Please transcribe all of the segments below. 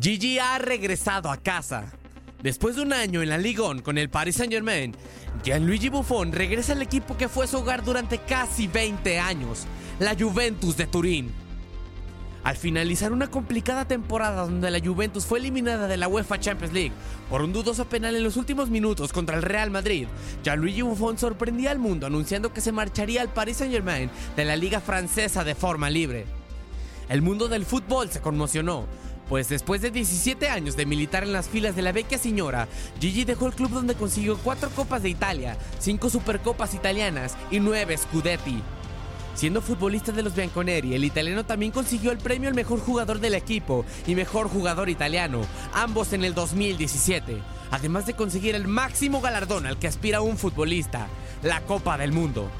Gigi ha regresado a casa. Después de un año en la Ligue 1 con el Paris Saint-Germain, Gianluigi Buffon regresa al equipo que fue su hogar durante casi 20 años, la Juventus de Turín. Al finalizar una complicada temporada donde la Juventus fue eliminada de la UEFA Champions League por un dudoso penal en los últimos minutos contra el Real Madrid, Gianluigi Buffon sorprendía al mundo anunciando que se marcharía al Paris Saint-Germain de la liga francesa de forma libre. El mundo del fútbol se conmocionó, pues después de 17 años de militar en las filas de la vecchia señora, Gigi dejó el club donde consiguió 4 Copas de Italia, 5 Supercopas italianas y 9 Scudetti. Siendo futbolista de los Bianconeri, el italiano también consiguió el premio al mejor jugador del equipo y mejor jugador italiano, ambos en el 2017, además de conseguir el máximo galardón al que aspira un futbolista, la Copa del Mundo.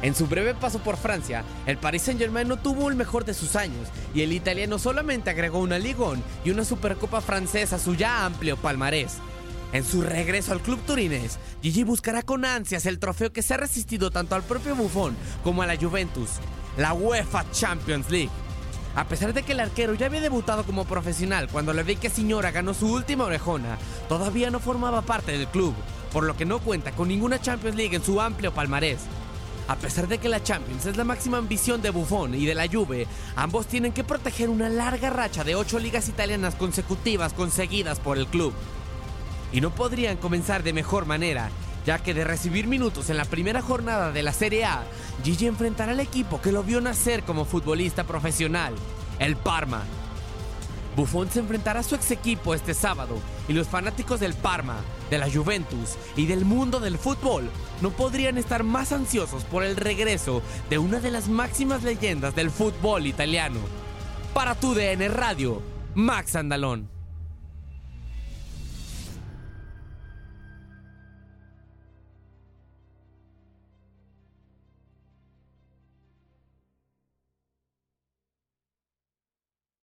En su breve paso por Francia, el Paris Saint-Germain no tuvo el mejor de sus años y el italiano solamente agregó una Ligue y una Supercopa francesa a su ya amplio palmarés. En su regreso al club turinés, Gigi buscará con ansias el trofeo que se ha resistido tanto al propio Buffon como a la Juventus, la UEFA Champions League. A pesar de que el arquero ya había debutado como profesional cuando la vecchia señora ganó su última orejona, todavía no formaba parte del club, por lo que no cuenta con ninguna Champions League en su amplio palmarés. A pesar de que la Champions es la máxima ambición de Buffon y de la Juve, ambos tienen que proteger una larga racha de ocho ligas italianas consecutivas conseguidas por el club. Y no podrían comenzar de mejor manera, ya que de recibir minutos en la primera jornada de la Serie A, Gigi enfrentará al equipo que lo vio nacer como futbolista profesional, el Parma. Buffon se enfrentará a su ex equipo este sábado y los fanáticos del Parma, de la Juventus y del mundo del fútbol no podrían estar más ansiosos por el regreso de una de las máximas leyendas del fútbol italiano. Para tu DN Radio, Max Andalón.